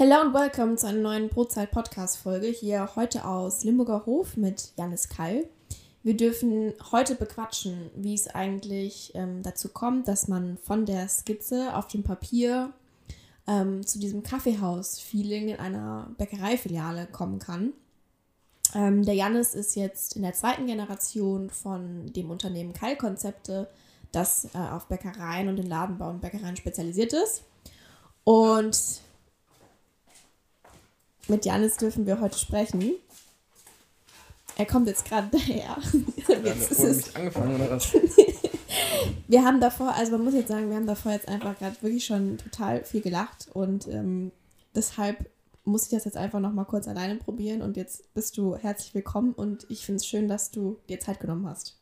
Hello und welcome zu einer neuen Brotzeit-Podcast-Folge hier heute aus Limburger Hof mit Janis Kall. Wir dürfen heute bequatschen, wie es eigentlich ähm, dazu kommt, dass man von der Skizze auf dem Papier ähm, zu diesem Kaffeehaus-Feeling in einer Bäckereifiliale kommen kann. Ähm, der Janis ist jetzt in der zweiten Generation von dem Unternehmen Kall-Konzepte, das äh, auf Bäckereien und den Ladenbau und Bäckereien spezialisiert ist. Und mit Janis dürfen wir heute sprechen. Er kommt jetzt gerade daher. jetzt ist es angefangen oder was? wir haben davor, also man muss jetzt sagen, wir haben davor jetzt einfach gerade wirklich schon total viel gelacht und ähm, deshalb muss ich das jetzt einfach noch mal kurz alleine probieren und jetzt bist du herzlich willkommen und ich finde es schön, dass du dir Zeit genommen hast.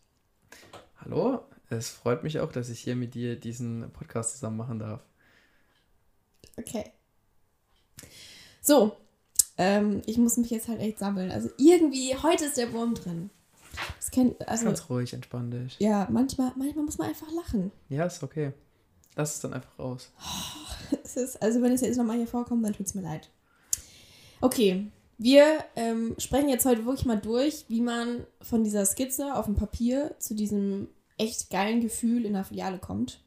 Hallo, es freut mich auch, dass ich hier mit dir diesen Podcast zusammen machen darf. Okay. So, ähm, ich muss mich jetzt halt echt sammeln. Also irgendwie, heute ist der Wurm drin. Das kennt, also, Ganz ruhig, entspann dich. Ja, manchmal, manchmal muss man einfach lachen. Ja, ist okay. Lass es dann einfach raus. Oh, es ist, also wenn es jetzt nochmal hier vorkommt, dann tut es mir leid. Okay, wir ähm, sprechen jetzt heute wirklich mal durch, wie man von dieser Skizze auf dem Papier zu diesem echt geilen Gefühl in der Filiale kommt.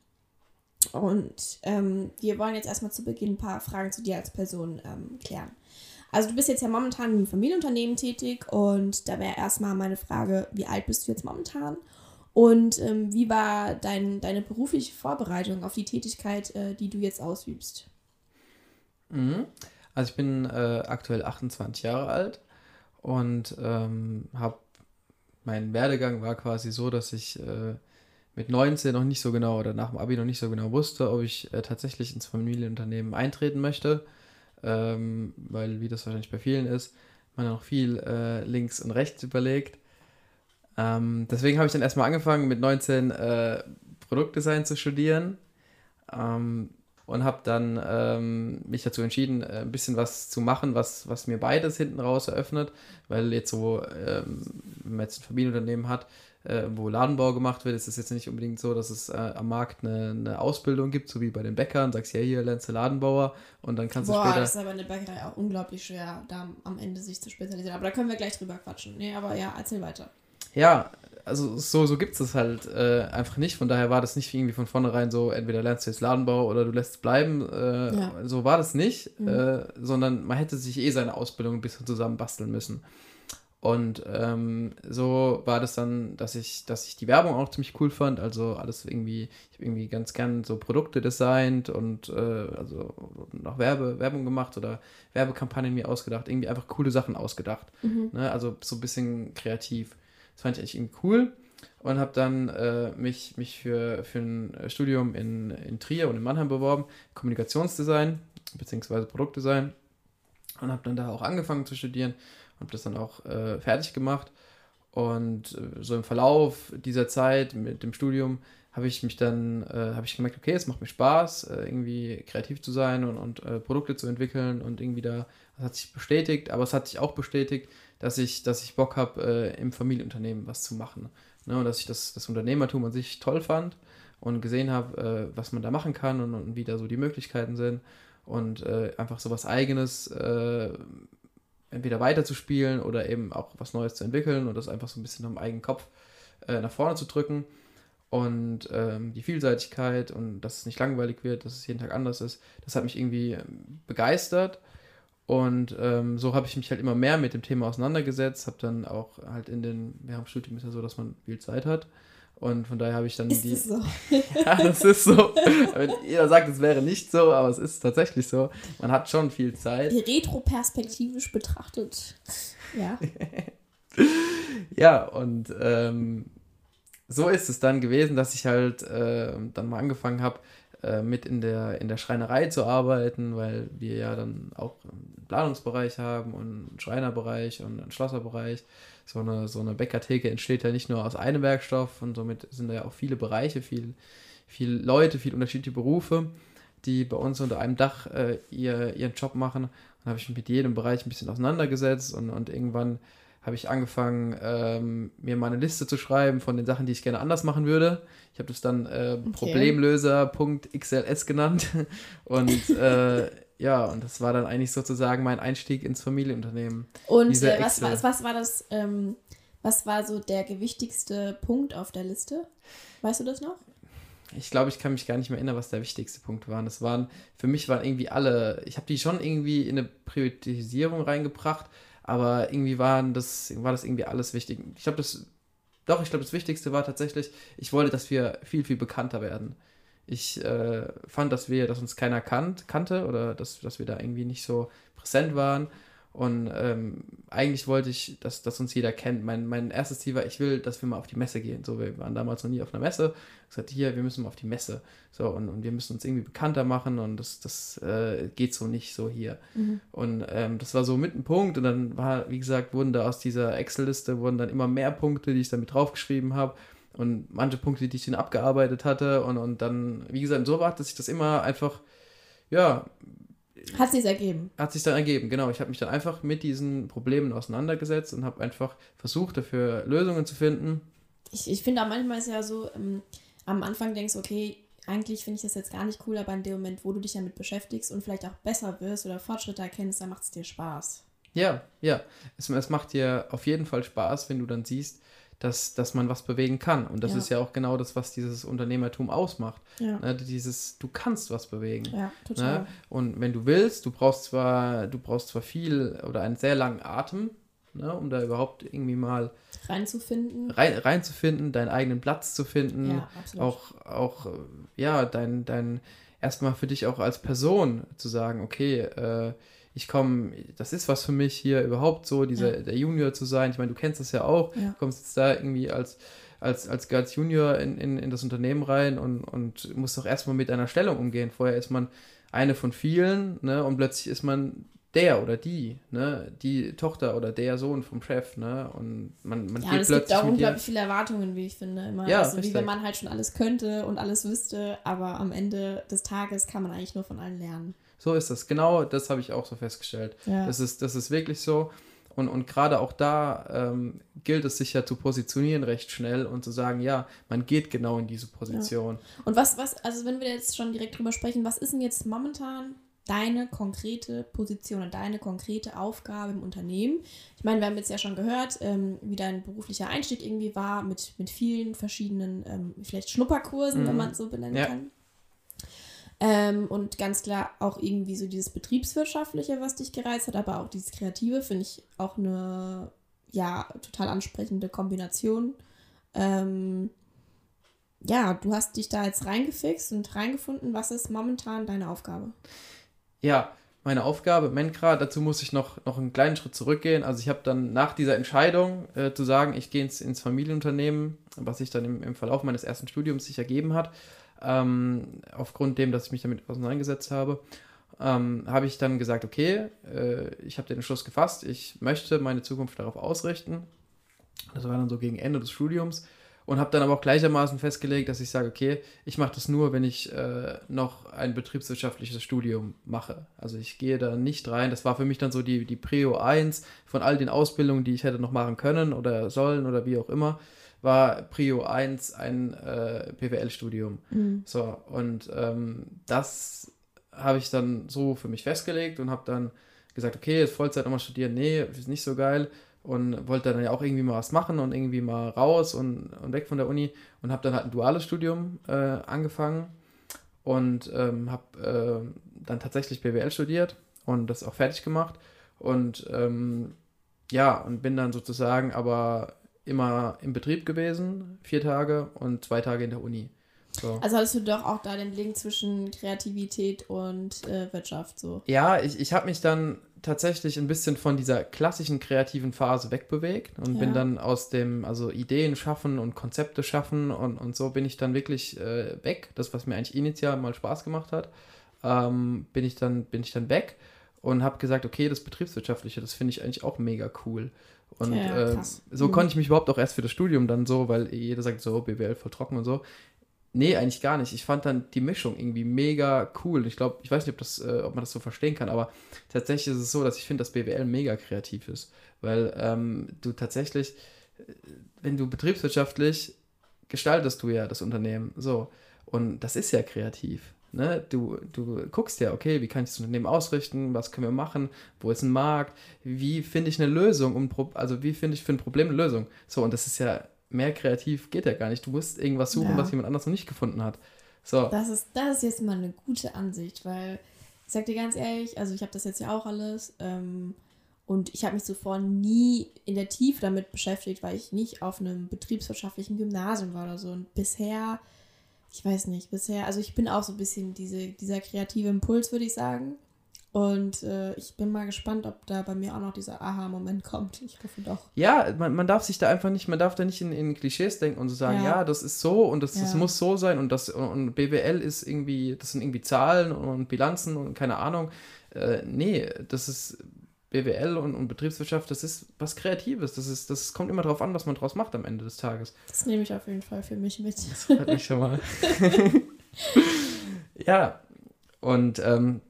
Und ähm, wir wollen jetzt erstmal zu Beginn ein paar Fragen zu dir als Person ähm, klären. Also du bist jetzt ja momentan im Familienunternehmen tätig und da wäre erstmal meine Frage, wie alt bist du jetzt momentan? Und ähm, wie war dein, deine berufliche Vorbereitung auf die Tätigkeit, äh, die du jetzt ausübst? Mhm. Also ich bin äh, aktuell 28 Jahre alt und ähm, habe mein Werdegang war quasi so, dass ich äh, mit 19 noch nicht so genau oder nach dem Abi noch nicht so genau wusste, ob ich äh, tatsächlich ins Familienunternehmen eintreten möchte ähm, weil, wie das wahrscheinlich bei vielen ist, man noch viel äh, links und rechts überlegt. Ähm, deswegen habe ich dann erstmal angefangen, mit 19 äh, Produktdesign zu studieren ähm, und habe dann ähm, mich dazu entschieden, äh, ein bisschen was zu machen, was, was mir beides hinten raus eröffnet, weil jetzt so, ähm, wenn man jetzt ein Familienunternehmen hat, äh, wo Ladenbau gemacht wird, ist es jetzt nicht unbedingt so, dass es äh, am Markt eine, eine, Ausbildung gibt, so wie bei den Bäckern. Sagst ja, hier lernst du Ladenbauer und dann kannst Boah, du später. das ist aber in der Bäckerei auch unglaublich schwer, da am Ende sich zu spezialisieren. Aber da können wir gleich drüber quatschen. Nee, aber ja, erzähl weiter. Ja, also so, so gibt es das halt äh, einfach nicht. Von daher war das nicht irgendwie von vornherein so, entweder lernst du jetzt Ladenbau oder du lässt es bleiben. Äh, ja. So war das nicht, mhm. äh, sondern man hätte sich eh seine Ausbildung ein bisschen zusammen basteln müssen. Und ähm, so war das dann, dass ich, dass ich die Werbung auch ziemlich cool fand. Also alles irgendwie, ich habe irgendwie ganz gern so Produkte designt und äh, also noch Werbe, Werbung gemacht oder Werbekampagnen mir ausgedacht, irgendwie einfach coole Sachen ausgedacht. Mhm. Ne? Also so ein bisschen kreativ. Das fand ich eigentlich irgendwie cool und habe dann äh, mich, mich für, für ein Studium in, in Trier und in Mannheim beworben, Kommunikationsdesign bzw. Produktdesign und habe dann da auch angefangen zu studieren habe das dann auch äh, fertig gemacht. Und äh, so im Verlauf dieser Zeit mit dem Studium habe ich mich dann, äh, habe ich gemerkt, okay, es macht mir Spaß, äh, irgendwie kreativ zu sein und, und äh, Produkte zu entwickeln und irgendwie da, das hat sich bestätigt, aber es hat sich auch bestätigt, dass ich, dass ich Bock habe, äh, im Familienunternehmen was zu machen. Ne? Und dass ich das, das Unternehmertum an sich toll fand und gesehen habe, was man da machen kann und, und, wie da so die Möglichkeiten sind und einfach so was Eigenes entweder weiterzuspielen oder eben auch was Neues zu entwickeln und das einfach so ein bisschen am eigenen Kopf äh, nach vorne zu drücken. Und ähm, die Vielseitigkeit und dass es nicht langweilig wird, dass es jeden Tag anders ist, das hat mich irgendwie ähm, begeistert. Und ähm, so habe ich mich halt immer mehr mit dem Thema auseinandergesetzt, habe dann auch halt in den, wir haben Studium ist ja so, dass man viel Zeit hat. Und von daher habe ich dann ist die. Das so? ja, das ist so. Jeder sagt, es wäre nicht so, aber es ist tatsächlich so. Man hat schon viel Zeit. Retroperspektivisch betrachtet. Ja. ja, und ähm, so ist es dann gewesen, dass ich halt äh, dann mal angefangen habe, äh, mit in der, in der Schreinerei zu arbeiten, weil wir ja dann auch Planungsbereich haben und einen Schreinerbereich und einen Schlosserbereich so eine, so eine Bäckertheke entsteht ja nicht nur aus einem Werkstoff und somit sind da ja auch viele Bereiche, viel, viel Leute, viele unterschiedliche Berufe, die bei uns unter einem Dach äh, ihr, ihren Job machen. Dann habe ich mich mit jedem Bereich ein bisschen auseinandergesetzt und, und irgendwann habe ich angefangen, ähm, mir mal eine Liste zu schreiben von den Sachen, die ich gerne anders machen würde. Ich habe das dann äh, okay. Problemlöser.xls genannt und äh, ja, und das war dann eigentlich sozusagen mein Einstieg ins Familienunternehmen. Und äh, was, was, was war das, ähm, was war so der gewichtigste Punkt auf der Liste? Weißt du das noch? Ich glaube, ich kann mich gar nicht mehr erinnern, was der wichtigste Punkt war. Das waren, für mich waren irgendwie alle, ich habe die schon irgendwie in eine Priorisierung reingebracht, aber irgendwie waren das, war das irgendwie alles wichtig. Ich glaube, das, doch, ich glaube, das Wichtigste war tatsächlich, ich wollte, dass wir viel, viel bekannter werden. Ich äh, fand, dass wir, dass uns keiner kannt, kannte oder dass, dass wir da irgendwie nicht so präsent waren. Und ähm, eigentlich wollte ich, dass, dass uns jeder kennt. Mein, mein erstes Ziel war, ich will, dass wir mal auf die Messe gehen. So, wir waren damals noch nie auf einer Messe. Ich sagte, hier, wir müssen mal auf die Messe. So, und, und wir müssen uns irgendwie bekannter machen und das, das äh, geht so nicht so hier. Mhm. Und ähm, das war so mit ein Punkt. Und dann war, wie gesagt, wurden da aus dieser Excel-Liste wurden dann immer mehr Punkte, die ich damit draufgeschrieben habe. Und manche Punkte, die ich dann abgearbeitet hatte. Und, und dann, wie gesagt, so war, dass ich das immer einfach, ja, hat sich ergeben. Hat sich dann ergeben, genau. Ich habe mich dann einfach mit diesen Problemen auseinandergesetzt und habe einfach versucht, dafür Lösungen zu finden. Ich, ich finde auch manchmal ist ja so, ähm, am Anfang denkst du, okay, eigentlich finde ich das jetzt gar nicht cool, aber in dem Moment, wo du dich damit beschäftigst und vielleicht auch besser wirst oder Fortschritte erkennst, dann macht es dir Spaß. Ja, ja. Es, es macht dir auf jeden Fall Spaß, wenn du dann siehst, dass, dass man was bewegen kann. Und das ja. ist ja auch genau das, was dieses Unternehmertum ausmacht. Ja. Ne, dieses, du kannst was bewegen. Ja, total. Ne? Und wenn du willst, du brauchst zwar, du brauchst zwar viel oder einen sehr langen Atem, ne, um da überhaupt irgendwie mal reinzufinden. Rein, reinzufinden, deinen eigenen Platz zu finden. Ja, absolut. Auch, auch ja, dein, dein erstmal für dich auch als Person zu sagen, okay, äh, ich komme, das ist was für mich hier überhaupt so, dieser ja. der Junior zu sein. Ich meine, du kennst das ja auch. Ja. Du kommst jetzt da irgendwie als, als, als, als Junior in, in, in das Unternehmen rein und, und musst doch erstmal mit einer Stellung umgehen. Vorher ist man eine von vielen, ne? Und plötzlich ist man der oder die, ne, die Tochter oder der Sohn vom Chef, ne, und man, man ja, geht es plötzlich gibt auch unglaublich viele Erwartungen, wie ich finde, immer. Ja, also, wie wenn man halt schon alles könnte und alles wüsste, aber am Ende des Tages kann man eigentlich nur von allen lernen. So ist das. Genau das habe ich auch so festgestellt. Ja. Das, ist, das ist wirklich so. Und, und gerade auch da ähm, gilt es sich ja zu positionieren recht schnell und zu sagen, ja, man geht genau in diese Position. Ja. Und was, was, also wenn wir jetzt schon direkt drüber sprechen, was ist denn jetzt momentan deine konkrete Position und deine konkrete Aufgabe im Unternehmen? Ich meine, wir haben jetzt ja schon gehört, ähm, wie dein beruflicher Einstieg irgendwie war, mit, mit vielen verschiedenen, ähm, vielleicht Schnupperkursen, mhm. wenn man es so benennen ja. kann. Ähm, und ganz klar auch irgendwie so dieses Betriebswirtschaftliche, was dich gereizt hat, aber auch dieses Kreative, finde ich auch eine, ja, total ansprechende Kombination. Ähm, ja, du hast dich da jetzt reingefixt und reingefunden. Was ist momentan deine Aufgabe? Ja, meine Aufgabe, Menkra, dazu muss ich noch, noch einen kleinen Schritt zurückgehen. Also ich habe dann nach dieser Entscheidung äh, zu sagen, ich gehe ins, ins Familienunternehmen, was sich dann im, im Verlauf meines ersten Studiums sich ergeben hat, ähm, aufgrund dem, dass ich mich damit auseinandergesetzt habe, ähm, habe ich dann gesagt, okay, äh, ich habe den Entschluss gefasst, ich möchte meine Zukunft darauf ausrichten. Das war dann so gegen Ende des Studiums und habe dann aber auch gleichermaßen festgelegt, dass ich sage, okay, ich mache das nur, wenn ich äh, noch ein betriebswirtschaftliches Studium mache. Also ich gehe da nicht rein. Das war für mich dann so die, die Prio 1 von all den Ausbildungen, die ich hätte noch machen können oder sollen oder wie auch immer war Prio 1 ein äh, BWL-Studium. Mhm. So, und ähm, das habe ich dann so für mich festgelegt und habe dann gesagt, okay, jetzt Vollzeit nochmal studieren, nee, ist nicht so geil. Und wollte dann ja auch irgendwie mal was machen und irgendwie mal raus und, und weg von der Uni und habe dann halt ein duales Studium äh, angefangen und ähm, habe äh, dann tatsächlich BWL studiert und das auch fertig gemacht. Und ähm, ja, und bin dann sozusagen aber immer im Betrieb gewesen, vier Tage und zwei Tage in der Uni. So. Also hattest du doch auch da den Link zwischen Kreativität und äh, Wirtschaft so. Ja, ich, ich habe mich dann tatsächlich ein bisschen von dieser klassischen kreativen Phase wegbewegt und ja. bin dann aus dem, also Ideen schaffen und Konzepte schaffen und, und so bin ich dann wirklich äh, weg. Das, was mir eigentlich initial mal Spaß gemacht hat, ähm, bin, ich dann, bin ich dann weg und habe gesagt, okay, das Betriebswirtschaftliche, das finde ich eigentlich auch mega cool. Und ja, äh, so mhm. konnte ich mich überhaupt auch erst für das Studium dann so, weil jeder sagt so, BWL voll trocken und so. Nee, eigentlich gar nicht. Ich fand dann die Mischung irgendwie mega cool. Ich glaube, ich weiß nicht, ob, das, äh, ob man das so verstehen kann, aber tatsächlich ist es so, dass ich finde, dass BWL mega kreativ ist. Weil ähm, du tatsächlich, äh, wenn du betriebswirtschaftlich gestaltest du ja das Unternehmen. So. Und das ist ja kreativ. Ne? Du, du guckst ja, okay, wie kann ich das Unternehmen ausrichten, was können wir machen, wo ist ein Markt, wie finde ich eine Lösung, um, also wie finde ich für ein Problem eine Lösung. So, und das ist ja, mehr kreativ geht ja gar nicht. Du musst irgendwas suchen, ja. was jemand anders noch nicht gefunden hat. So. Das ist, das ist jetzt mal eine gute Ansicht, weil ich sag dir ganz ehrlich, also ich habe das jetzt ja auch alles ähm, und ich habe mich zuvor nie in der Tiefe damit beschäftigt, weil ich nicht auf einem betriebswirtschaftlichen Gymnasium war oder so. Und bisher ich weiß nicht, bisher, also ich bin auch so ein bisschen diese, dieser kreative Impuls, würde ich sagen. Und äh, ich bin mal gespannt, ob da bei mir auch noch dieser Aha-Moment kommt. Ich hoffe doch. Ja, man, man darf sich da einfach nicht, man darf da nicht in, in Klischees denken und so sagen, ja, ja das ist so und das, ja. das muss so sein und das und BWL ist irgendwie, das sind irgendwie Zahlen und Bilanzen und keine Ahnung. Äh, nee, das ist BWL und, und Betriebswirtschaft, das ist was Kreatives. Das, ist, das kommt immer darauf an, was man draus macht am Ende des Tages. Das nehme ich auf jeden Fall für mich mit. Das freut mich schon mal. ja, und ähm,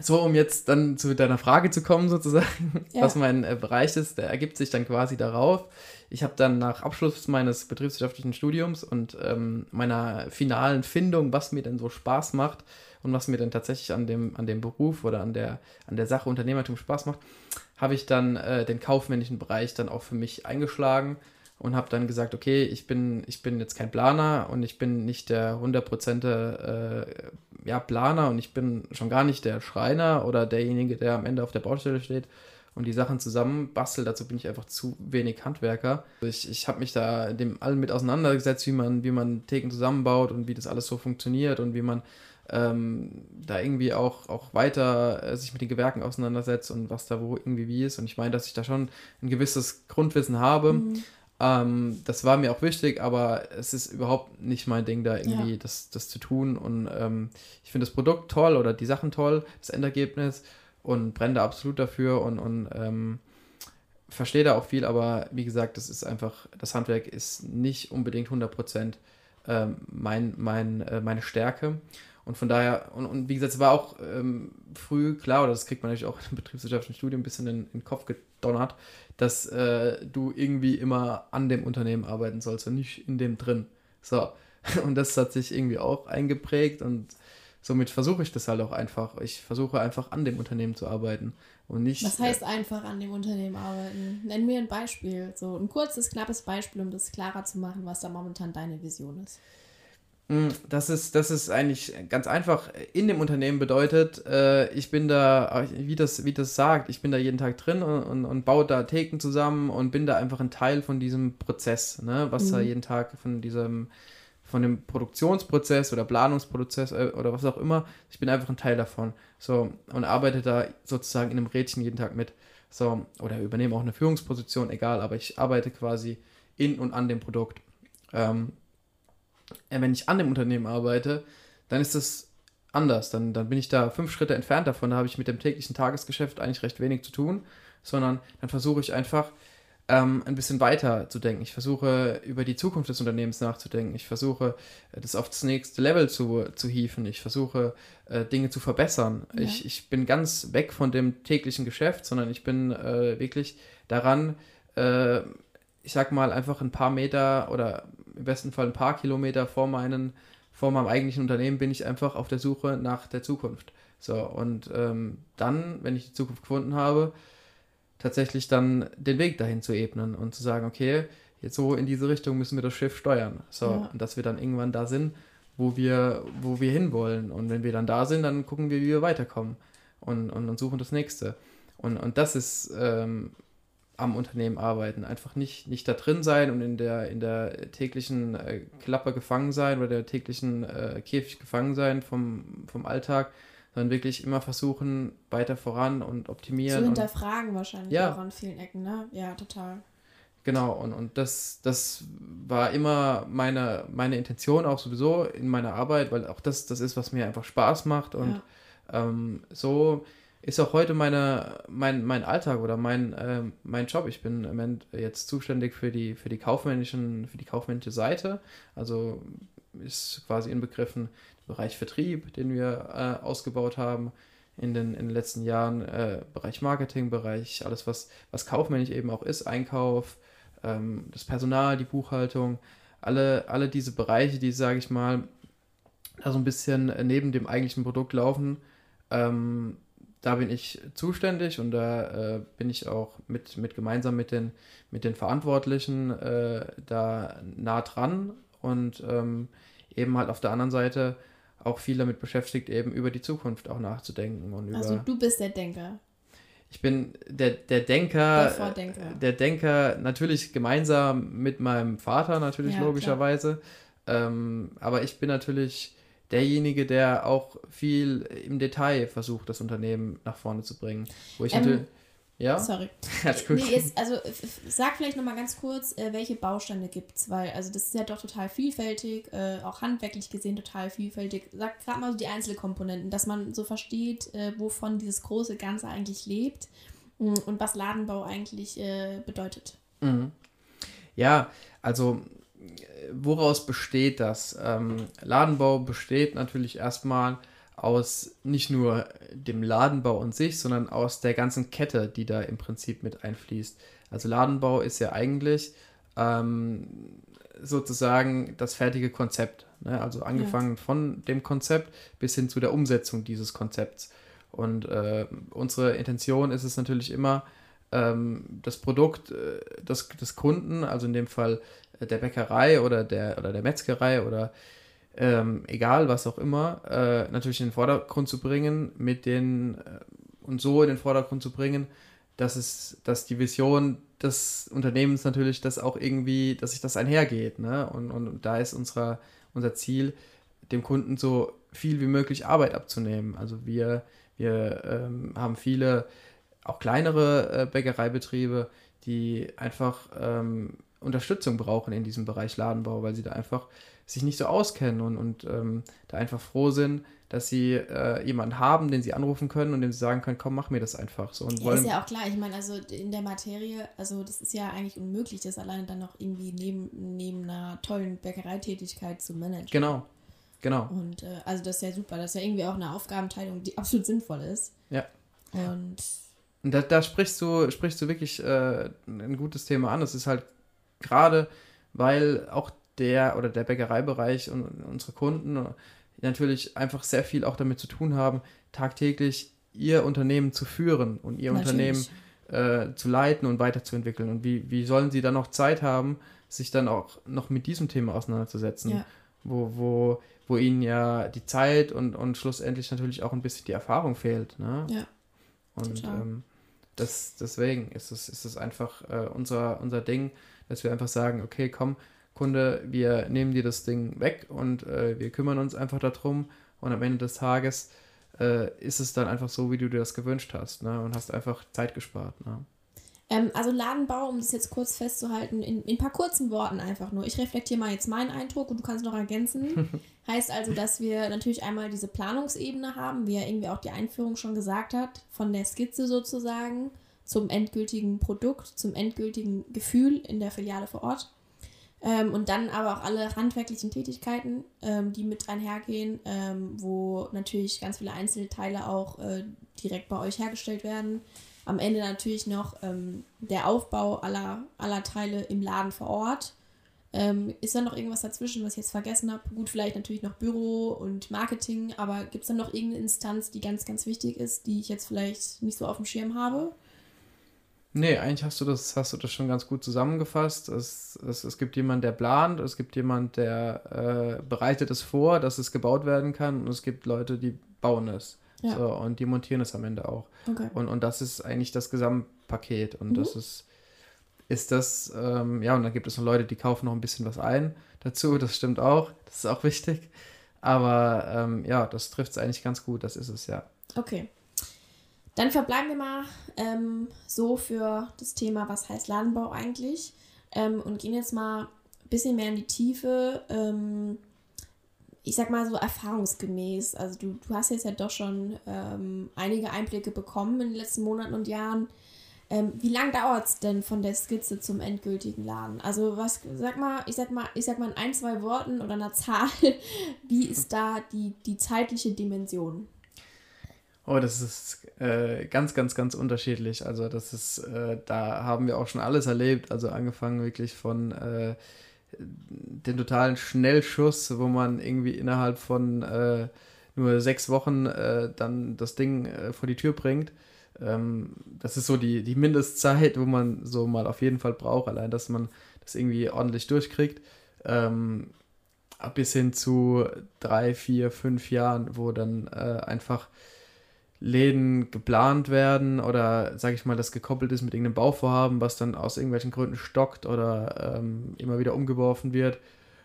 so, um jetzt dann zu deiner Frage zu kommen, sozusagen, ja. was mein äh, Bereich ist, der ergibt sich dann quasi darauf. Ich habe dann nach Abschluss meines betriebswirtschaftlichen Studiums und ähm, meiner finalen Findung, was mir denn so Spaß macht, und was mir dann tatsächlich an dem, an dem Beruf oder an der, an der Sache Unternehmertum Spaß macht, habe ich dann äh, den kaufmännischen Bereich dann auch für mich eingeschlagen und habe dann gesagt, okay, ich bin, ich bin jetzt kein Planer und ich bin nicht der 100% äh, ja, Planer und ich bin schon gar nicht der Schreiner oder derjenige, der am Ende auf der Baustelle steht und die Sachen zusammen bastelt. Dazu bin ich einfach zu wenig Handwerker. Ich, ich habe mich da dem allen mit auseinandergesetzt, wie man, wie man Theken zusammenbaut und wie das alles so funktioniert und wie man ähm, da irgendwie auch, auch weiter äh, sich mit den Gewerken auseinandersetzt und was da wo irgendwie wie ist. Und ich meine, dass ich da schon ein gewisses Grundwissen habe. Mhm. Ähm, das war mir auch wichtig, aber es ist überhaupt nicht mein Ding, da irgendwie ja. das, das zu tun. Und ähm, ich finde das Produkt toll oder die Sachen toll, das Endergebnis und brenne da absolut dafür und, und ähm, verstehe da auch viel, aber wie gesagt, das ist einfach, das Handwerk ist nicht unbedingt 100% ähm, mein, mein, äh, meine Stärke. Und von daher, und, und wie gesagt, es war auch ähm, früh klar, oder das kriegt man natürlich auch im betriebswirtschaftlichen Studium ein bisschen in, in den Kopf gedonnert, dass äh, du irgendwie immer an dem Unternehmen arbeiten sollst und nicht in dem drin. So. Und das hat sich irgendwie auch eingeprägt und somit versuche ich das halt auch einfach. Ich versuche einfach an dem Unternehmen zu arbeiten und nicht. Was heißt äh, einfach an dem Unternehmen arbeiten? Nenn mir ein Beispiel. So ein kurzes, knappes Beispiel, um das klarer zu machen, was da momentan deine Vision ist. Hm, das ist, das ist eigentlich ganz einfach. In dem Unternehmen bedeutet, äh, ich bin da, wie das, wie das sagt, ich bin da jeden Tag drin und, und, und baue da Theken zusammen und bin da einfach ein Teil von diesem Prozess, ne? was mhm. da jeden Tag von diesem, von dem Produktionsprozess oder Planungsprozess äh, oder was auch immer, ich bin einfach ein Teil davon. So, und arbeite da sozusagen in einem Rädchen jeden Tag mit. So, oder übernehme auch eine Führungsposition, egal, aber ich arbeite quasi in und an dem Produkt. Ähm, äh, wenn ich an dem Unternehmen arbeite, dann ist das anders. Dann, dann bin ich da fünf Schritte entfernt davon. Da habe ich mit dem täglichen Tagesgeschäft eigentlich recht wenig zu tun, sondern dann versuche ich einfach ähm, ein bisschen weiter zu denken. Ich versuche über die Zukunft des Unternehmens nachzudenken. Ich versuche das auf das nächste Level zu, zu hieven. Ich versuche äh, Dinge zu verbessern. Ja. Ich, ich bin ganz weg von dem täglichen Geschäft, sondern ich bin äh, wirklich daran, äh, ich sag mal, einfach ein paar Meter oder im besten Fall ein paar Kilometer vor, meinen, vor meinem eigentlichen Unternehmen bin ich einfach auf der Suche nach der Zukunft. So, und ähm, dann, wenn ich die Zukunft gefunden habe, tatsächlich dann den Weg dahin zu ebnen und zu sagen, okay, jetzt so in diese Richtung müssen wir das Schiff steuern. So, ja. und dass wir dann irgendwann da sind, wo wir, wo wir hinwollen. Und wenn wir dann da sind, dann gucken wir, wie wir weiterkommen und, und, und suchen das nächste. Und, und das ist ähm, am Unternehmen arbeiten. Einfach nicht, nicht da drin sein und in der, in der täglichen äh, Klappe gefangen sein oder der täglichen äh, Käfig gefangen sein vom, vom Alltag, sondern wirklich immer versuchen, weiter voran und optimieren. Zu hinterfragen und, wahrscheinlich ja. auch an vielen Ecken, ne? Ja, total. Genau, und, und das, das war immer meine, meine Intention auch sowieso in meiner Arbeit, weil auch das, das ist, was mir einfach Spaß macht und ja. ähm, so ist auch heute meine, mein, mein Alltag oder mein, äh, mein Job. Ich bin im Moment jetzt zuständig für die, für die kaufmännischen, für die kaufmännische Seite. Also ist quasi inbegriffen der Bereich Vertrieb, den wir äh, ausgebaut haben in den, in den letzten Jahren, äh, Bereich Marketing, Bereich alles, was, was kaufmännisch eben auch ist, Einkauf, ähm, das Personal, die Buchhaltung, alle, alle diese Bereiche, die, sage ich mal, da so ein bisschen neben dem eigentlichen Produkt laufen. Ähm, da bin ich zuständig und da äh, bin ich auch mit, mit gemeinsam mit den, mit den Verantwortlichen äh, da nah dran und ähm, eben halt auf der anderen Seite auch viel damit beschäftigt, eben über die Zukunft auch nachzudenken. Und also du bist der Denker. Ich bin der, der Denker. Der Vordenker. Der Denker natürlich gemeinsam mit meinem Vater, natürlich ja, logischerweise. Ähm, aber ich bin natürlich derjenige, der auch viel im Detail versucht, das Unternehmen nach vorne zu bringen. Wo ich ähm, natürlich. Ja? Sorry. nee, jetzt, also sag vielleicht nochmal ganz kurz, äh, welche Bausteine gibt es, weil also das ist ja doch total vielfältig, äh, auch handwerklich gesehen total vielfältig. Sag gerade mal so die Einzelkomponenten, dass man so versteht, äh, wovon dieses große Ganze eigentlich lebt mm, und was Ladenbau eigentlich bedeutet. Mhm. Ja, also woraus besteht das? Ähm, Ladenbau besteht natürlich erstmal aus nicht nur dem Ladenbau an sich, sondern aus der ganzen Kette, die da im Prinzip mit einfließt. Also Ladenbau ist ja eigentlich ähm, sozusagen das fertige Konzept. Ne? Also angefangen ja. von dem Konzept bis hin zu der Umsetzung dieses Konzepts. Und äh, unsere Intention ist es natürlich immer, ähm, das Produkt äh, des, des Kunden, also in dem Fall äh, der Bäckerei oder der, oder der Metzgerei oder ähm, egal was auch immer, äh, natürlich in den Vordergrund zu bringen, mit den äh, und so in den Vordergrund zu bringen, dass es, dass die Vision des Unternehmens natürlich das auch irgendwie, dass sich das einhergeht. Ne? Und, und da ist unser, unser Ziel, dem Kunden so viel wie möglich Arbeit abzunehmen. Also wir, wir ähm, haben viele auch kleinere äh, Bäckereibetriebe, die einfach ähm, Unterstützung brauchen in diesem Bereich Ladenbau, weil sie da einfach sich nicht so auskennen und, und ähm, da einfach froh sind, dass sie äh, jemanden haben, den sie anrufen können und dem sie sagen können, komm, mach mir das einfach. So, und ja, ist ja auch klar, ich meine, also in der Materie, also das ist ja eigentlich unmöglich, das alleine dann noch irgendwie neben, neben einer tollen Bäckereitätigkeit zu managen. Genau, genau. Und äh, also das ist ja super, das ist ja irgendwie auch eine Aufgabenteilung, die absolut sinnvoll ist. Ja. Und und da, da sprichst du, sprichst du wirklich äh, ein gutes Thema an. Das ist halt gerade, weil auch der oder der Bäckereibereich und unsere Kunden natürlich einfach sehr viel auch damit zu tun haben, tagtäglich ihr Unternehmen zu führen und ihr natürlich. Unternehmen äh, zu leiten und weiterzuentwickeln. Und wie, wie sollen sie dann noch Zeit haben, sich dann auch noch mit diesem Thema auseinanderzusetzen? Ja. Wo, wo, wo ihnen ja die Zeit und, und schlussendlich natürlich auch ein bisschen die Erfahrung fehlt. Ne? Ja. Und ähm, das, deswegen ist es, ist einfach äh, unser, unser Ding, dass wir einfach sagen, okay, komm, Kunde, wir nehmen dir das Ding weg und äh, wir kümmern uns einfach darum und am Ende des Tages äh, ist es dann einfach so, wie du dir das gewünscht hast ne? und hast einfach Zeit gespart. Ne? Ähm, also Ladenbau, um das jetzt kurz festzuhalten, in, in ein paar kurzen Worten einfach nur. Ich reflektiere mal jetzt meinen Eindruck und du kannst noch ergänzen. heißt also, dass wir natürlich einmal diese Planungsebene haben, wie ja irgendwie auch die Einführung schon gesagt hat, von der Skizze sozusagen zum endgültigen Produkt, zum endgültigen Gefühl in der Filiale vor Ort. Ähm, und dann aber auch alle handwerklichen Tätigkeiten, ähm, die mit einhergehen, ähm, wo natürlich ganz viele Einzelteile auch äh, direkt bei euch hergestellt werden. Am Ende natürlich noch ähm, der Aufbau aller, aller Teile im Laden vor Ort. Ähm, ist da noch irgendwas dazwischen, was ich jetzt vergessen habe? Gut, vielleicht natürlich noch Büro und Marketing, aber gibt es dann noch irgendeine Instanz, die ganz, ganz wichtig ist, die ich jetzt vielleicht nicht so auf dem Schirm habe? Nee, eigentlich hast du das, hast du das schon ganz gut zusammengefasst. Es, es, es gibt jemanden, der plant, es gibt jemanden, der äh, bereitet es vor, dass es gebaut werden kann und es gibt Leute, die bauen es. Ja. So, und die montieren es am Ende auch. Okay. Und, und das ist eigentlich das Gesamtpaket. Und mhm. das ist, ist das, ähm, ja, und dann gibt es noch Leute, die kaufen noch ein bisschen was ein dazu, das stimmt auch, das ist auch wichtig. Aber ähm, ja, das trifft es eigentlich ganz gut, das ist es, ja. Okay. Dann verbleiben wir mal ähm, so für das Thema, was heißt Ladenbau eigentlich? Ähm, und gehen jetzt mal ein bisschen mehr in die Tiefe. Ich sag mal so erfahrungsgemäß. Also du, du hast jetzt ja doch schon ähm, einige Einblicke bekommen in den letzten Monaten und Jahren. Ähm, wie lange dauert es denn von der Skizze zum endgültigen Laden? Also was, sag mal, ich sag mal, ich sag mal in ein, zwei Worten oder einer Zahl, wie ist da die, die zeitliche Dimension? Oh, das ist äh, ganz, ganz, ganz unterschiedlich. Also das ist, äh, da haben wir auch schon alles erlebt. Also angefangen wirklich von äh, den totalen Schnellschuss, wo man irgendwie innerhalb von äh, nur sechs Wochen äh, dann das Ding äh, vor die Tür bringt. Ähm, das ist so die, die Mindestzeit, wo man so mal auf jeden Fall braucht, allein dass man das irgendwie ordentlich durchkriegt. Ähm, bis hin zu drei, vier, fünf Jahren, wo dann äh, einfach Läden geplant werden oder, sage ich mal, das gekoppelt ist mit irgendeinem Bauvorhaben, was dann aus irgendwelchen Gründen stockt oder ähm, immer wieder umgeworfen wird.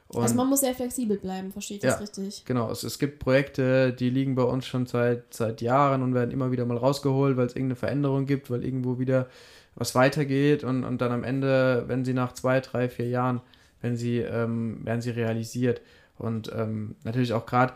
Und also man muss sehr flexibel bleiben, verstehe ich ja, das richtig? Genau, es, es gibt Projekte, die liegen bei uns schon seit, seit Jahren und werden immer wieder mal rausgeholt, weil es irgendeine Veränderung gibt, weil irgendwo wieder was weitergeht und, und dann am Ende, wenn sie nach zwei, drei, vier Jahren, wenn sie, ähm, werden sie realisiert. Und ähm, natürlich auch gerade,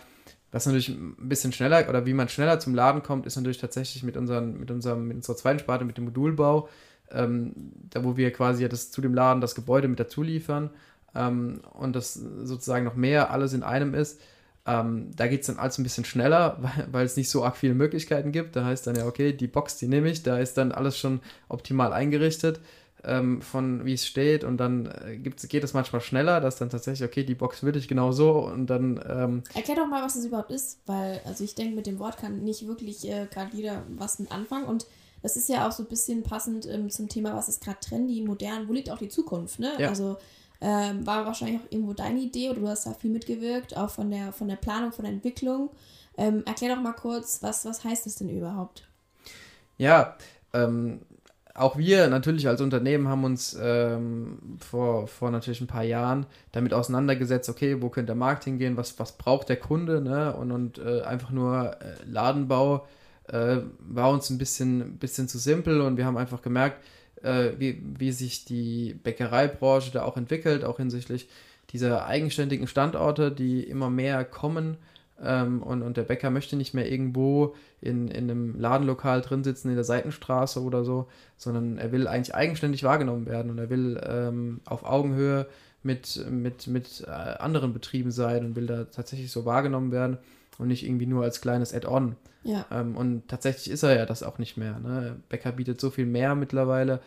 was natürlich ein bisschen schneller oder wie man schneller zum Laden kommt, ist natürlich tatsächlich mit, unseren, mit, unserem, mit unserer zweiten Sparte, mit dem Modulbau, ähm, da wo wir quasi das zu dem Laden das Gebäude mit dazu liefern ähm, und das sozusagen noch mehr alles in einem ist. Ähm, da geht es dann alles ein bisschen schneller, weil, weil es nicht so arg viele Möglichkeiten gibt. Da heißt dann ja, okay, die Box, die nehme ich, da ist dann alles schon optimal eingerichtet ähm, von wie es steht und dann äh, gibt's, geht es manchmal schneller, dass dann tatsächlich, okay, die Box würde ich genau so und dann. Ähm, Erklär doch mal, was das überhaupt ist, weil, also ich denke, mit dem Wort kann nicht wirklich äh, gerade jeder was mit anfangen und das ist ja auch so ein bisschen passend ähm, zum Thema, was ist gerade trendy, modern, wo liegt auch die Zukunft, ne? Ja. Also ähm, war wahrscheinlich auch irgendwo deine Idee oder du hast da viel mitgewirkt, auch von der, von der Planung, von der Entwicklung. Ähm, erklär doch mal kurz, was, was heißt das denn überhaupt? Ja, ähm, auch wir natürlich als Unternehmen haben uns ähm, vor, vor natürlich ein paar Jahren damit auseinandergesetzt, okay, wo könnte der Markt hingehen, was, was braucht der Kunde, ne? Und, und äh, einfach nur äh, Ladenbau äh, war uns ein bisschen, bisschen zu simpel und wir haben einfach gemerkt, äh, wie, wie sich die Bäckereibranche da auch entwickelt, auch hinsichtlich dieser eigenständigen Standorte, die immer mehr kommen. Ähm, und, und der Bäcker möchte nicht mehr irgendwo in, in einem Ladenlokal drin sitzen, in der Seitenstraße oder so, sondern er will eigentlich eigenständig wahrgenommen werden und er will ähm, auf Augenhöhe mit, mit, mit äh, anderen Betrieben sein und will da tatsächlich so wahrgenommen werden und nicht irgendwie nur als kleines Add-on. Ja. Ähm, und tatsächlich ist er ja das auch nicht mehr. Ne? Becker bietet so viel mehr mittlerweile,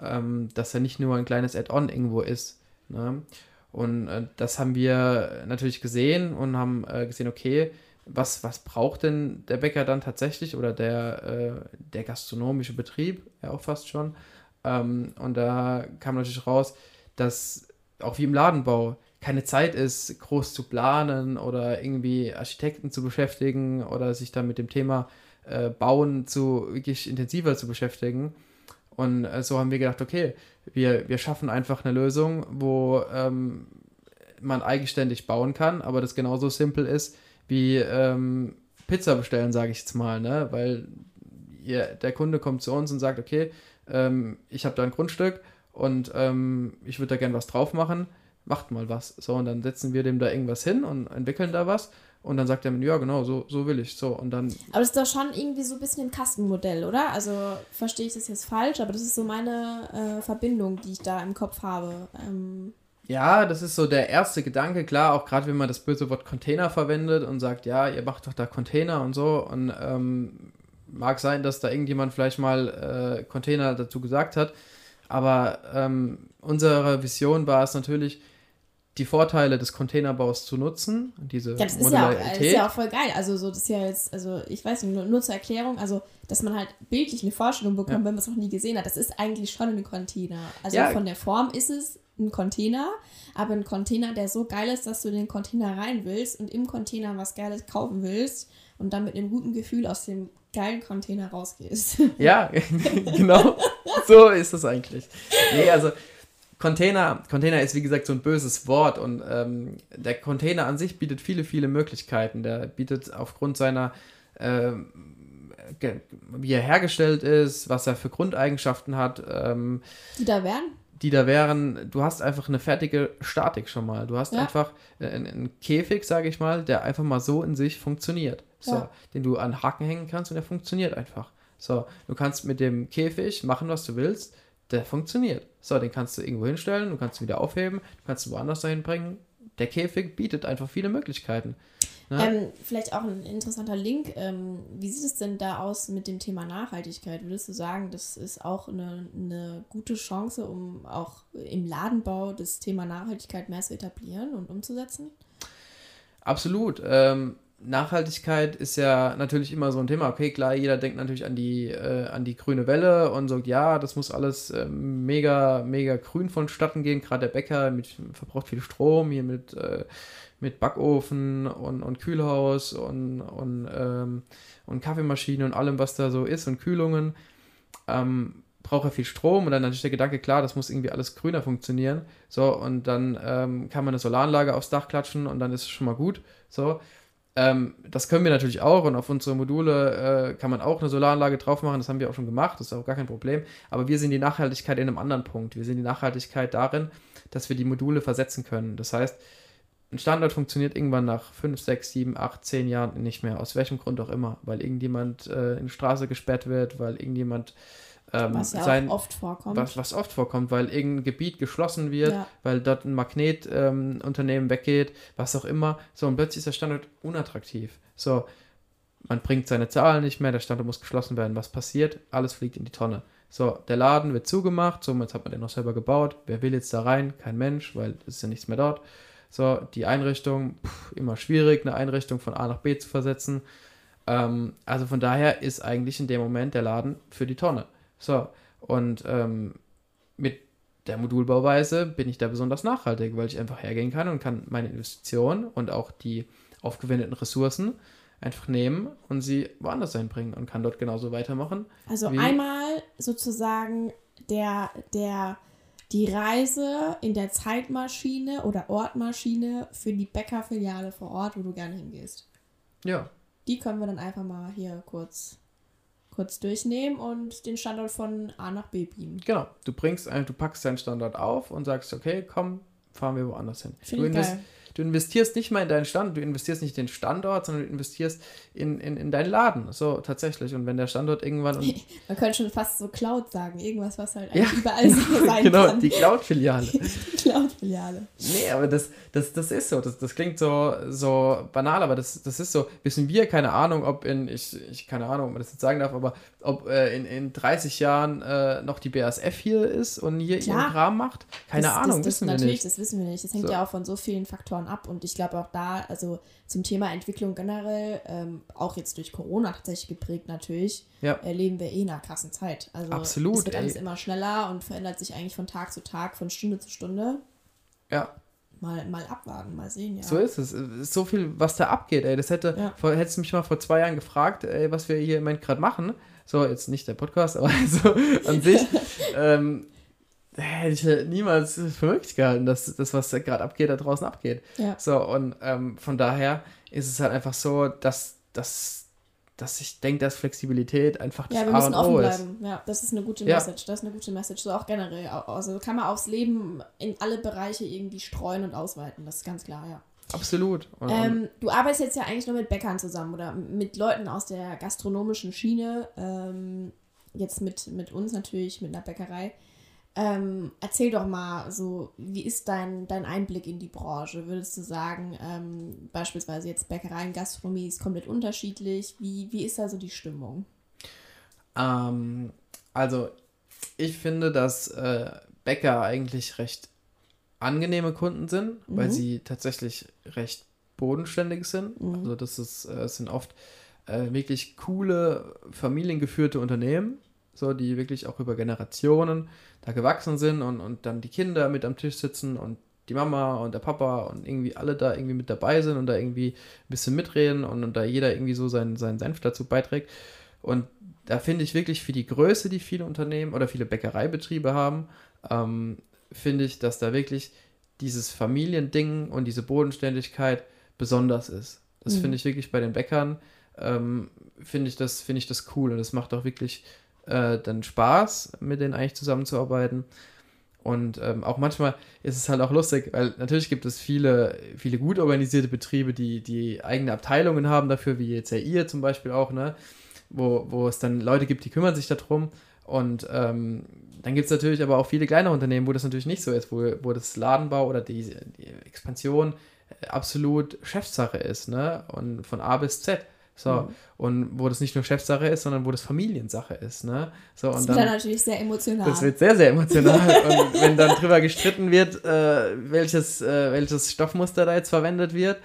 ähm, dass er nicht nur ein kleines Add-on irgendwo ist. Ne? Und äh, das haben wir natürlich gesehen und haben äh, gesehen, okay, was, was braucht denn der Bäcker dann tatsächlich oder der, äh, der gastronomische Betrieb, ja auch fast schon. Ähm, und da kam natürlich raus, dass auch wie im Ladenbau keine Zeit ist, groß zu planen oder irgendwie Architekten zu beschäftigen oder sich dann mit dem Thema äh, Bauen zu wirklich intensiver zu beschäftigen. Und äh, so haben wir gedacht, okay, wir, wir schaffen einfach eine Lösung, wo ähm, man eigenständig bauen kann, aber das genauso simpel ist wie ähm, Pizza bestellen, sage ich jetzt mal, ne? Weil ihr, der Kunde kommt zu uns und sagt, okay, ähm, ich habe da ein Grundstück und ähm, ich würde da gerne was drauf machen macht mal was. So, und dann setzen wir dem da irgendwas hin und entwickeln da was. Und dann sagt er mir, ja, genau, so, so will ich. So, und dann. Aber das ist doch schon irgendwie so ein bisschen ein Kastenmodell, oder? Also verstehe ich das jetzt falsch, aber das ist so meine äh, Verbindung, die ich da im Kopf habe. Ähm ja, das ist so der erste Gedanke, klar, auch gerade wenn man das böse Wort Container verwendet und sagt, ja, ihr macht doch da Container und so. Und ähm, mag sein, dass da irgendjemand vielleicht mal äh, Container dazu gesagt hat. Aber ähm, unsere Vision war es natürlich, die Vorteile des Containerbaus zu nutzen. Diese ja, das ist ja, auch, das ist ja auch voll geil. Also, so, das ist ja jetzt, also, ich weiß nicht, nur, nur zur Erklärung, also, dass man halt bildlich eine Vorstellung bekommt, ja. wenn man es noch nie gesehen hat. Das ist eigentlich schon ein Container. Also, ja. von der Form ist es ein Container, aber ein Container, der so geil ist, dass du in den Container rein willst und im Container was Geiles kaufen willst und dann mit einem guten Gefühl aus dem geilen Container rausgehst. Ja, genau. so ist es eigentlich. Nee, also Container, Container ist wie gesagt so ein böses Wort und ähm, der Container an sich bietet viele, viele Möglichkeiten. Der bietet aufgrund seiner, äh, wie er hergestellt ist, was er für Grundeigenschaften hat. Ähm, die da wären? Die da wären, du hast einfach eine fertige Statik schon mal. Du hast ja. einfach einen, einen Käfig, sage ich mal, der einfach mal so in sich funktioniert. So, ja. den du an Haken hängen kannst und der funktioniert einfach. So, du kannst mit dem Käfig machen, was du willst der funktioniert. So, den kannst du irgendwo hinstellen, du kannst ihn wieder aufheben, du kannst ihn woanders dahin bringen. Der Käfig bietet einfach viele Möglichkeiten. Ne? Ähm, vielleicht auch ein interessanter Link. Ähm, wie sieht es denn da aus mit dem Thema Nachhaltigkeit? Würdest du sagen, das ist auch eine, eine gute Chance, um auch im Ladenbau das Thema Nachhaltigkeit mehr zu etablieren und umzusetzen? Absolut. Ähm, Nachhaltigkeit ist ja natürlich immer so ein Thema. Okay, klar, jeder denkt natürlich an die, äh, an die grüne Welle und sagt, ja, das muss alles äh, mega, mega grün vonstatten gehen. Gerade der Bäcker mit, verbraucht viel Strom, hier mit, äh, mit Backofen und, und Kühlhaus und, und, ähm, und Kaffeemaschine und allem, was da so ist und Kühlungen. Ähm, braucht er viel Strom und dann natürlich der Gedanke, klar, das muss irgendwie alles grüner funktionieren. So, und dann ähm, kann man eine Solaranlage aufs Dach klatschen und dann ist es schon mal gut. So. Ähm, das können wir natürlich auch und auf unsere Module äh, kann man auch eine Solaranlage drauf machen. Das haben wir auch schon gemacht, das ist auch gar kein Problem. Aber wir sehen die Nachhaltigkeit in einem anderen Punkt. Wir sehen die Nachhaltigkeit darin, dass wir die Module versetzen können. Das heißt, ein Standard funktioniert irgendwann nach 5, 6, 7, 8, 10 Jahren nicht mehr. Aus welchem Grund auch immer. Weil irgendjemand äh, in die Straße gesperrt wird, weil irgendjemand ähm, was ja sein, oft vorkommt. Was, was, oft vorkommt, weil irgendein Gebiet geschlossen wird, ja. weil dort ein Magnetunternehmen ähm, weggeht, was auch immer. So, und plötzlich ist der Standort unattraktiv. So, man bringt seine Zahlen nicht mehr, der Standort muss geschlossen werden. Was passiert? Alles fliegt in die Tonne. So, der Laden wird zugemacht, so, jetzt hat man den noch selber gebaut. Wer will jetzt da rein? Kein Mensch, weil es ist ja nichts mehr dort. So, die Einrichtung, pff, immer schwierig, eine Einrichtung von A nach B zu versetzen. Ähm, also von daher ist eigentlich in dem Moment der Laden für die Tonne. So, und ähm, mit der Modulbauweise bin ich da besonders nachhaltig, weil ich einfach hergehen kann und kann meine Investition und auch die aufgewendeten Ressourcen einfach nehmen und sie woanders einbringen und kann dort genauso weitermachen. Also einmal sozusagen der, der, die Reise in der Zeitmaschine oder Ortmaschine für die Bäckerfiliale vor Ort, wo du gerne hingehst. Ja. Die können wir dann einfach mal hier kurz kurz durchnehmen und den Standort von A nach B beamen. Genau, du bringst, du packst deinen Standort auf und sagst, okay, komm, fahren wir woanders hin. Finde ich geil du investierst nicht mal in deinen Stand, du investierst nicht in den Standort, sondern du investierst in, in, in deinen Laden. So, tatsächlich. Und wenn der Standort irgendwann. Man könnte schon fast so Cloud sagen. Irgendwas, was halt ja. überall so sein genau, kann. die Cloud-Filiale. die Cloud-Filiale. Nee, aber das, das, das ist so. Das, das klingt so, so banal, aber das, das ist so. Wissen wir, keine Ahnung, ob in, ich, ich keine Ahnung, ob man das jetzt sagen darf, aber ob äh, in, in 30 Jahren äh, noch die BASF hier ist und hier Klar. ihren Kram macht. Keine das, Ahnung, das, das, wissen wir nicht. Das wissen wir nicht. Das hängt so. ja auch von so vielen Faktoren ab. Und ich glaube auch da, also zum Thema Entwicklung generell, ähm, auch jetzt durch Corona tatsächlich geprägt natürlich, ja. erleben wir eh in einer krassen Zeit. Also Absolut, es wird alles immer schneller und verändert sich eigentlich von Tag zu Tag, von Stunde zu Stunde. Ja. Mal, mal abwarten, mal sehen, ja. So ist es. es ist so viel, was da abgeht, ey. Das hätte, ja. vor, hättest du mich mal vor zwei Jahren gefragt, ey, was wir hier im Moment gerade machen. So, jetzt nicht der Podcast, aber so an sich. ähm, hätte ich niemals für möglich gehalten, dass das, was gerade abgeht, da draußen abgeht. Ja. So, und ähm, von daher ist es halt einfach so, dass, dass, dass ich denke, dass Flexibilität einfach das ja, wir müssen offen bleiben. Ist. Ja, das ist eine gute Message. Ja. Das ist eine gute Message. So auch generell. Also kann man aufs Leben in alle Bereiche irgendwie streuen und ausweiten. Das ist ganz klar, ja. Absolut. Ähm, du arbeitest jetzt ja eigentlich nur mit Bäckern zusammen oder mit Leuten aus der gastronomischen Schiene. Ähm, jetzt mit, mit uns natürlich, mit einer Bäckerei. Ähm, erzähl doch mal so, wie ist dein, dein Einblick in die Branche? Würdest du sagen, ähm, beispielsweise jetzt Bäckereien, Gastronomie ist komplett unterschiedlich. Wie, wie ist da so die Stimmung? Ähm, also, ich finde, dass äh, Bäcker eigentlich recht angenehme Kunden sind, mhm. weil sie tatsächlich recht bodenständig sind. Mhm. Also, das ist, äh, sind oft äh, wirklich coole, familiengeführte Unternehmen, so die wirklich auch über Generationen da gewachsen sind und, und dann die Kinder mit am Tisch sitzen und die Mama und der Papa und irgendwie alle da irgendwie mit dabei sind und da irgendwie ein bisschen mitreden und, und da jeder irgendwie so seinen, seinen Senf dazu beiträgt. Und da finde ich wirklich für die Größe, die viele Unternehmen oder viele Bäckereibetriebe haben, ähm, finde ich, dass da wirklich dieses Familiending und diese Bodenständigkeit besonders ist. Das mhm. finde ich wirklich bei den Bäckern, ähm, finde ich, das, find ich das cool und es macht auch wirklich äh, dann Spaß, mit denen eigentlich zusammenzuarbeiten. Und ähm, auch manchmal ist es halt auch lustig, weil natürlich gibt es viele, viele gut organisierte Betriebe, die, die eigene Abteilungen haben dafür, wie jetzt ja ihr zum Beispiel auch, ne? Wo, wo es dann Leute gibt, die kümmern sich darum. Und ähm, dann gibt es natürlich aber auch viele kleine Unternehmen, wo das natürlich nicht so ist, wo, wo das Ladenbau oder die, die Expansion absolut Chefsache ist, ne? Und von A bis Z. So, mhm. und wo das nicht nur Chefsache ist, sondern wo das Familiensache ist, ne? So, das und wird dann, dann natürlich sehr emotional. Das wird sehr, sehr emotional. und wenn dann drüber gestritten wird, äh, welches, äh, welches Stoffmuster da jetzt verwendet wird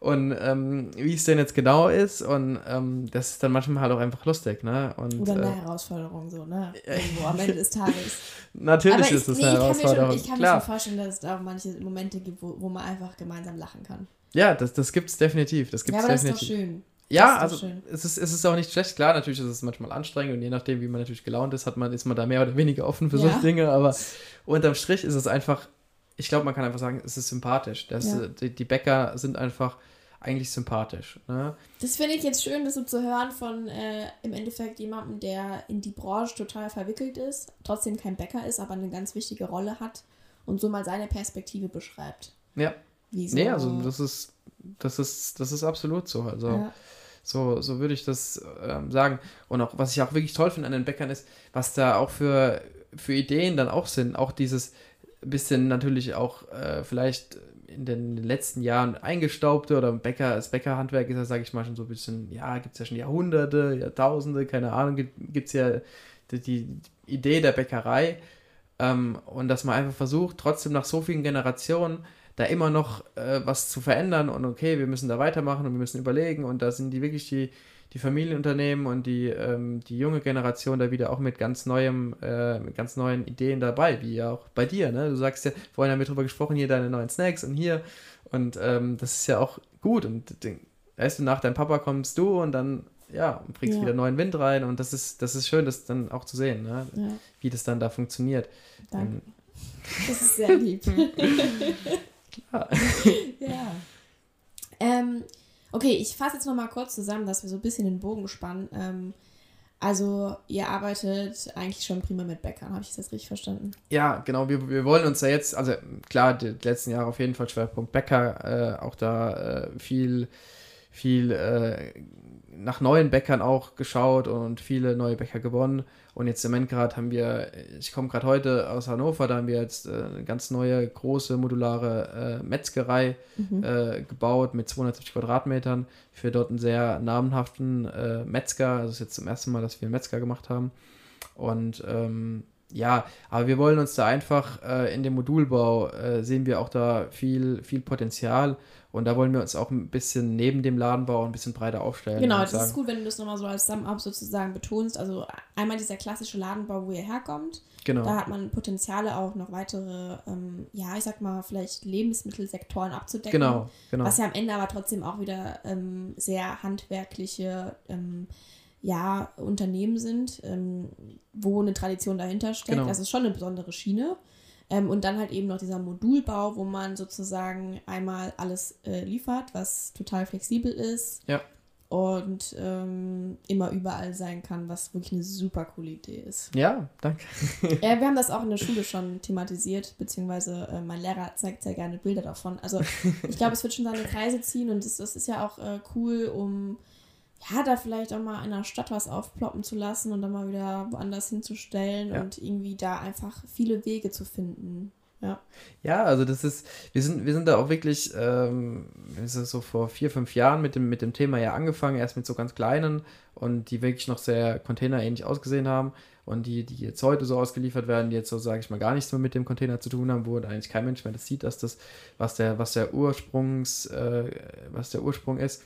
und ähm, wie es denn jetzt genau ist und ähm, das ist dann manchmal halt auch einfach lustig, ne? Und, Oder eine äh, Herausforderung so, ne? Irgendwo am Ende des Tages. Natürlich Aber ist es nee, eine Herausforderung. Ich kann, mir schon, ich kann mir schon vorstellen, dass es da auch manche Momente gibt, wo, wo man einfach gemeinsam lachen kann. Ja, das, das gibt es definitiv. Das gibt's ja, aber definitiv. das ist doch schön. Ja, also es ist, es ist auch nicht schlecht. Klar, natürlich ist es manchmal anstrengend und je nachdem, wie man natürlich gelaunt ist, hat man, ist man da mehr oder weniger offen für ja. solche Dinge. Aber unterm Strich ist es einfach, ich glaube, man kann einfach sagen, es ist sympathisch. Das, ja. die, die Bäcker sind einfach eigentlich sympathisch. Ne? Das finde ich jetzt schön, das so zu hören von äh, im Endeffekt jemandem, der in die Branche total verwickelt ist, trotzdem kein Bäcker ist, aber eine ganz wichtige Rolle hat und so mal seine Perspektive beschreibt. Ja. Wie so nee, also das ist, das ist, das ist absolut so. Also ja. So, so würde ich das ähm, sagen. Und auch, was ich auch wirklich toll finde an den Bäckern ist, was da auch für, für Ideen dann auch sind. Auch dieses bisschen natürlich auch äh, vielleicht in den letzten Jahren eingestaubte oder Bäcker, das Bäckerhandwerk ist ja, sage ich mal, schon so ein bisschen, ja, gibt es ja schon Jahrhunderte, Jahrtausende, keine Ahnung, gibt es ja die, die, Idee der Bäckerei ähm, und dass man einfach versucht, trotzdem nach so vielen Generationen da immer noch äh, was zu verändern und okay, wir müssen da weitermachen und wir müssen überlegen und da sind die wirklich die, die Familienunternehmen und die, ähm, die junge Generation da wieder auch mit ganz neuem, äh, mit ganz neuen Ideen dabei, wie ja auch bei dir, ne? Du sagst ja, vorhin haben wir drüber gesprochen, hier deine neuen Snacks und hier und ähm, das ist ja auch gut und weißt du, nach deinem Papa kommst du und dann ja, bringst ja. wieder neuen Wind rein und das ist, das ist schön, das dann auch zu sehen, ne? Ja. wie das dann da funktioniert. Danke. Ähm, das ist sehr lieb. Klar. ja. Ähm, okay, ich fasse jetzt nochmal kurz zusammen, dass wir so ein bisschen den Bogen spannen. Ähm, also, ihr arbeitet eigentlich schon prima mit Bäckern, habe ich das richtig verstanden? Ja, genau. Wir, wir wollen uns da jetzt, also klar, die letzten Jahre auf jeden Fall Schwerpunkt Bäcker, äh, auch da äh, viel, viel äh, nach neuen Bäckern auch geschaut und viele neue Bäcker gewonnen. Und jetzt im Moment gerade haben wir, ich komme gerade heute aus Hannover, da haben wir jetzt äh, eine ganz neue, große, modulare äh, Metzgerei mhm. äh, gebaut mit 270 Quadratmetern für dort einen sehr namenhaften äh, Metzger. Also das ist jetzt zum ersten Mal, dass wir einen Metzger gemacht haben. Und ähm, ja, aber wir wollen uns da einfach äh, in dem Modulbau äh, sehen wir auch da viel, viel Potenzial und da wollen wir uns auch ein bisschen neben dem Ladenbau ein bisschen breiter aufstellen. Genau, das sagen. ist gut, wenn du das nochmal so als Sum-Up sozusagen betonst. Also einmal dieser klassische Ladenbau, wo ihr herkommt. Genau. Da hat man Potenziale auch noch weitere, ähm, ja, ich sag mal, vielleicht Lebensmittelsektoren abzudecken. Genau, genau. Was ja am Ende aber trotzdem auch wieder ähm, sehr handwerkliche ähm, ja, Unternehmen sind, ähm, wo eine Tradition dahinter steckt. Genau. Das ist schon eine besondere Schiene. Ähm, und dann halt eben noch dieser Modulbau, wo man sozusagen einmal alles äh, liefert, was total flexibel ist. Ja. Und ähm, immer überall sein kann, was wirklich eine super coole Idee ist. Ja, danke. äh, wir haben das auch in der Schule schon thematisiert, beziehungsweise äh, mein Lehrer zeigt sehr gerne Bilder davon. Also ich glaube, es wird schon seine Kreise ziehen und das, das ist ja auch äh, cool, um ja, da vielleicht auch mal in der Stadt was aufploppen zu lassen und dann mal wieder woanders hinzustellen ja. und irgendwie da einfach viele Wege zu finden. Ja. Ja, also das ist, wir sind, wir sind da auch wirklich, ähm, so vor vier, fünf Jahren mit dem, mit dem Thema ja angefangen, erst mit so ganz kleinen und die wirklich noch sehr containerähnlich ausgesehen haben und die, die jetzt heute so ausgeliefert werden, die jetzt so, sage ich mal, gar nichts mehr mit dem Container zu tun haben, wo eigentlich kein Mensch mehr das sieht, dass das, was der, was der Ursprungs, äh, was der Ursprung ist.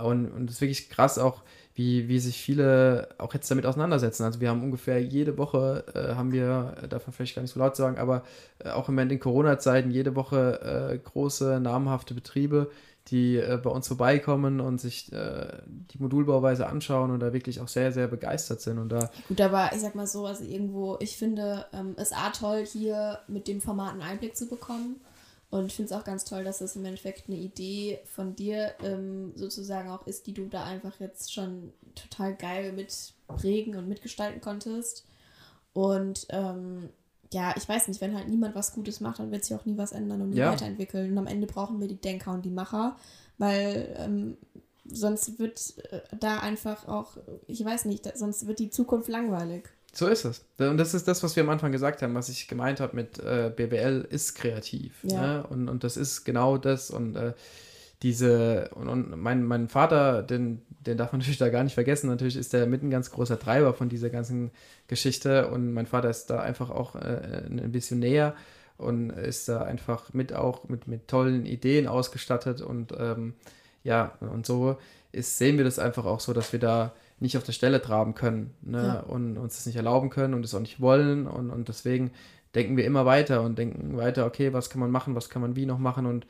Und, und das ist wirklich krass auch, wie, wie sich viele auch jetzt damit auseinandersetzen. Also wir haben ungefähr jede Woche, äh, haben wir, äh, man vielleicht gar nicht so laut sagen, aber äh, auch im Moment in Corona-Zeiten jede Woche äh, große, namhafte Betriebe, die äh, bei uns vorbeikommen und sich äh, die Modulbauweise anschauen und da wirklich auch sehr, sehr begeistert sind. Und da Gut, aber ich sag mal so, also irgendwo, ich finde ähm, es A toll, hier mit dem Format einen Einblick zu bekommen. Und ich finde es auch ganz toll, dass das im Endeffekt eine Idee von dir ähm, sozusagen auch ist, die du da einfach jetzt schon total geil mitprägen und mitgestalten konntest. Und ähm, ja, ich weiß nicht, wenn halt niemand was Gutes macht, dann wird sich auch nie was ändern und nie ja. weiterentwickeln. Und am Ende brauchen wir die Denker und die Macher, weil ähm, sonst wird äh, da einfach auch, ich weiß nicht, sonst wird die Zukunft langweilig. So ist es. Und das ist das, was wir am Anfang gesagt haben, was ich gemeint habe mit äh, BWL ist kreativ. Ja. Ne? Und, und das ist genau das. Und äh, diese, und, und mein, mein Vater, den, den darf man natürlich da gar nicht vergessen. Natürlich ist der mit ein ganz großer Treiber von dieser ganzen Geschichte. Und mein Vater ist da einfach auch äh, ein bisschen näher und ist da einfach mit auch mit, mit tollen Ideen ausgestattet. Und ähm, ja, und so ist, sehen wir das einfach auch so, dass wir da nicht auf der Stelle traben können ne? Ja. und uns das nicht erlauben können und es auch nicht wollen. Und, und deswegen denken wir immer weiter und denken weiter, okay, was kann man machen, was kann man wie noch machen und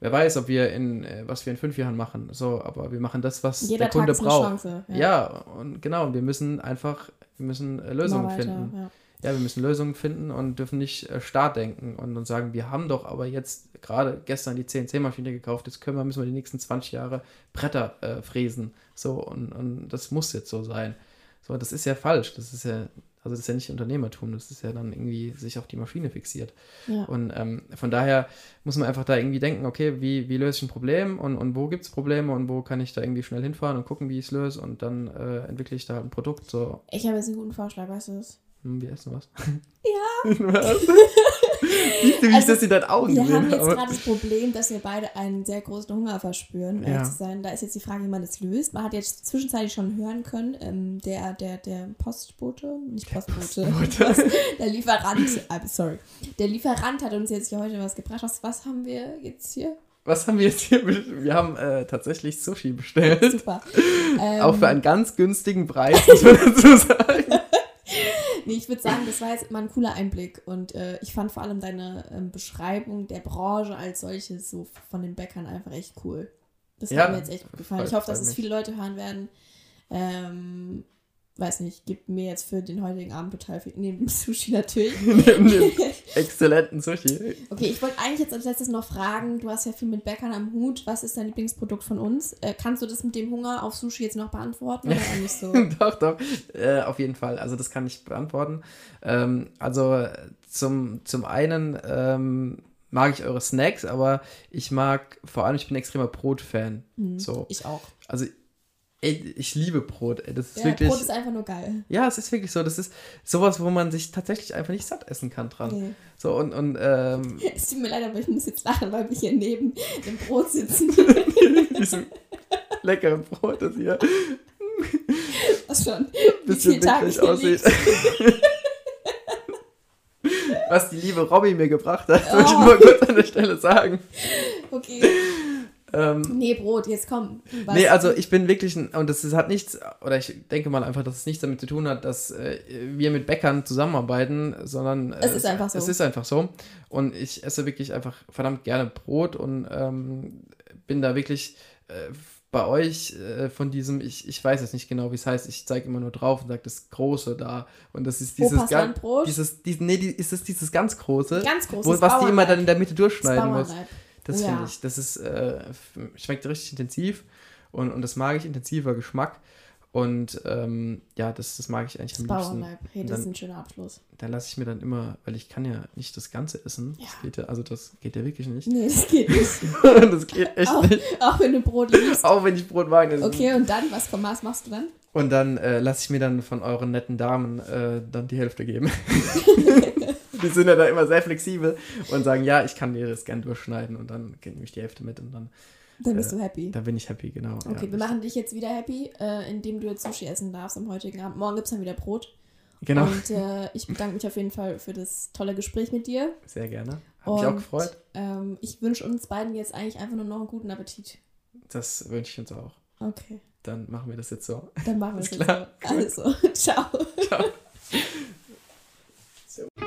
wer weiß, ob wir in, äh, was wir in fünf Jahren machen. So, aber wir machen das, was Jeder der Kunde braucht. Chance, ja. ja. und genau, wir müssen einfach, wir müssen äh, Lösungen weiter, finden. Ja ja, wir müssen Lösungen finden und dürfen nicht äh, starr denken und, und sagen, wir haben doch aber jetzt gerade gestern die CNC-Maschine gekauft, jetzt können wir, müssen wir die nächsten 20 Jahre Bretter äh, fräsen. So, und, und das muss jetzt so sein. So, das ist ja falsch. Das ist ja, also das ist ja nicht Unternehmertum, das ist ja dann irgendwie sich auf die Maschine fixiert. Ja. Und ähm, von daher muss man einfach da irgendwie denken, okay, wie, wie löse ich ein Problem und, und wo gibt es Probleme und wo kann ich da irgendwie schnell hinfahren und gucken, wie ich es löse und dann äh, entwickle ich da ein Produkt. So. Ich habe jetzt einen guten Vorschlag, weißt du es? Hm, wir essen was. Ja. was? Siehst du, wie also, ich das in deinen Augen Wir haben jetzt gerade das Problem, dass wir beide einen sehr großen Hunger verspüren, um ja. zu sein. Da ist jetzt die Frage, wie man das löst. Man hat jetzt zwischenzeitlich schon hören können, ähm, der, der, der Postbote, nicht Postbote, Postbote. der Lieferant, äh, sorry, der Lieferant hat uns jetzt hier heute was gebracht. Was, was haben wir jetzt hier? Was haben wir jetzt hier? Wir haben äh, tatsächlich Sushi bestellt. Super. Auch für einen ganz günstigen Preis, muss man dazu sagen. Nee, ich würde sagen, das war jetzt mal ein cooler Einblick. Und äh, ich fand vor allem deine ähm, Beschreibung der Branche als solches so von den Bäckern einfach echt cool. Das ja, hat mir jetzt echt gut gefallen. Ich hoffe, dass es viele Leute hören werden. Ähm, weiß nicht, gibt mir jetzt für den heutigen Abend total viel. Neben dem Sushi natürlich. Neben dem exzellenten Sushi. Okay, ich wollte eigentlich jetzt als letztes noch fragen, du hast ja viel mit Bäckern am Hut. Was ist dein Lieblingsprodukt von uns? Äh, kannst du das mit dem Hunger auf Sushi jetzt noch beantworten oder nicht so? doch, doch. Äh, auf jeden Fall. Also das kann ich beantworten. Ähm, also zum, zum einen ähm, mag ich eure Snacks, aber ich mag vor allem, ich bin extremer Brot-Fan. Mhm, so. Ich auch. Also Ey, ich liebe Brot. Ey, das ist ja, wirklich, Brot ist einfach nur geil. Ja, es ist wirklich so. Das ist sowas, wo man sich tatsächlich einfach nicht satt essen kann dran. Nee. So und, und ähm, Es tut mir leid, aber ich muss jetzt lachen, weil wir hier neben dem Brot sitzen. Diesem leckeren Brot, das hier. Was schon? Bisschen witzig aussieht. Was die liebe Robby mir gebracht hat, oh. würde ich nur kurz an der Stelle sagen. Okay. Ähm, nee, Brot, jetzt komm. Was? Nee, also ich bin wirklich, ein, und das hat nichts, oder ich denke mal einfach, dass es nichts damit zu tun hat, dass äh, wir mit Bäckern zusammenarbeiten, sondern äh, es ist einfach so. Es ist einfach so. Und ich esse wirklich einfach verdammt gerne Brot und ähm, bin da wirklich äh, bei euch äh, von diesem, ich, ich weiß jetzt nicht genau, wie es heißt, ich zeige immer nur drauf und sage das Große da. Und das ist dieses ganz. Dieses, dieses, nee, die, ist es dieses ganz Große. Ganz große. Wo, was die immer dann in der Mitte durchschneiden muss. Das ja. finde ich, das ist, äh, schmeckt richtig intensiv und, und das mag ich, intensiver Geschmack. Und ähm, ja, das, das mag ich eigentlich das am liebsten. Bauernleib, hey, das dann, ist ein schöner Abschluss. Da lasse ich mir dann immer, weil ich kann ja nicht das Ganze essen. Ja. Das geht ja, also das geht ja wirklich nicht. Nee, das geht nicht. das geht echt auch, nicht. Auch wenn du Brot liebst. auch wenn ich Brot mag. Okay, und dann, was vom Maß machst du dann? Und dann äh, lasse ich mir dann von euren netten Damen äh, dann die Hälfte geben. die sind ja da immer sehr flexibel und sagen, ja, ich kann dir das gern durchschneiden und dann nehme ich die Hälfte mit und dann. Dann bist äh, du happy. Dann bin ich happy, genau. Okay, ja, wir machen dich jetzt wieder happy, äh, indem du jetzt Sushi essen darfst am heutigen Abend. Morgen gibt es dann wieder Brot. Genau. Und äh, ich bedanke mich auf jeden Fall für das tolle Gespräch mit dir. Sehr gerne. Hat mich auch gefreut. Ähm, ich wünsche uns beiden jetzt eigentlich einfach nur noch einen guten Appetit. Das wünsche ich uns auch. Okay. Dann machen wir das jetzt so. Dann machen wir das jetzt klar. so. Also, ciao. Ciao.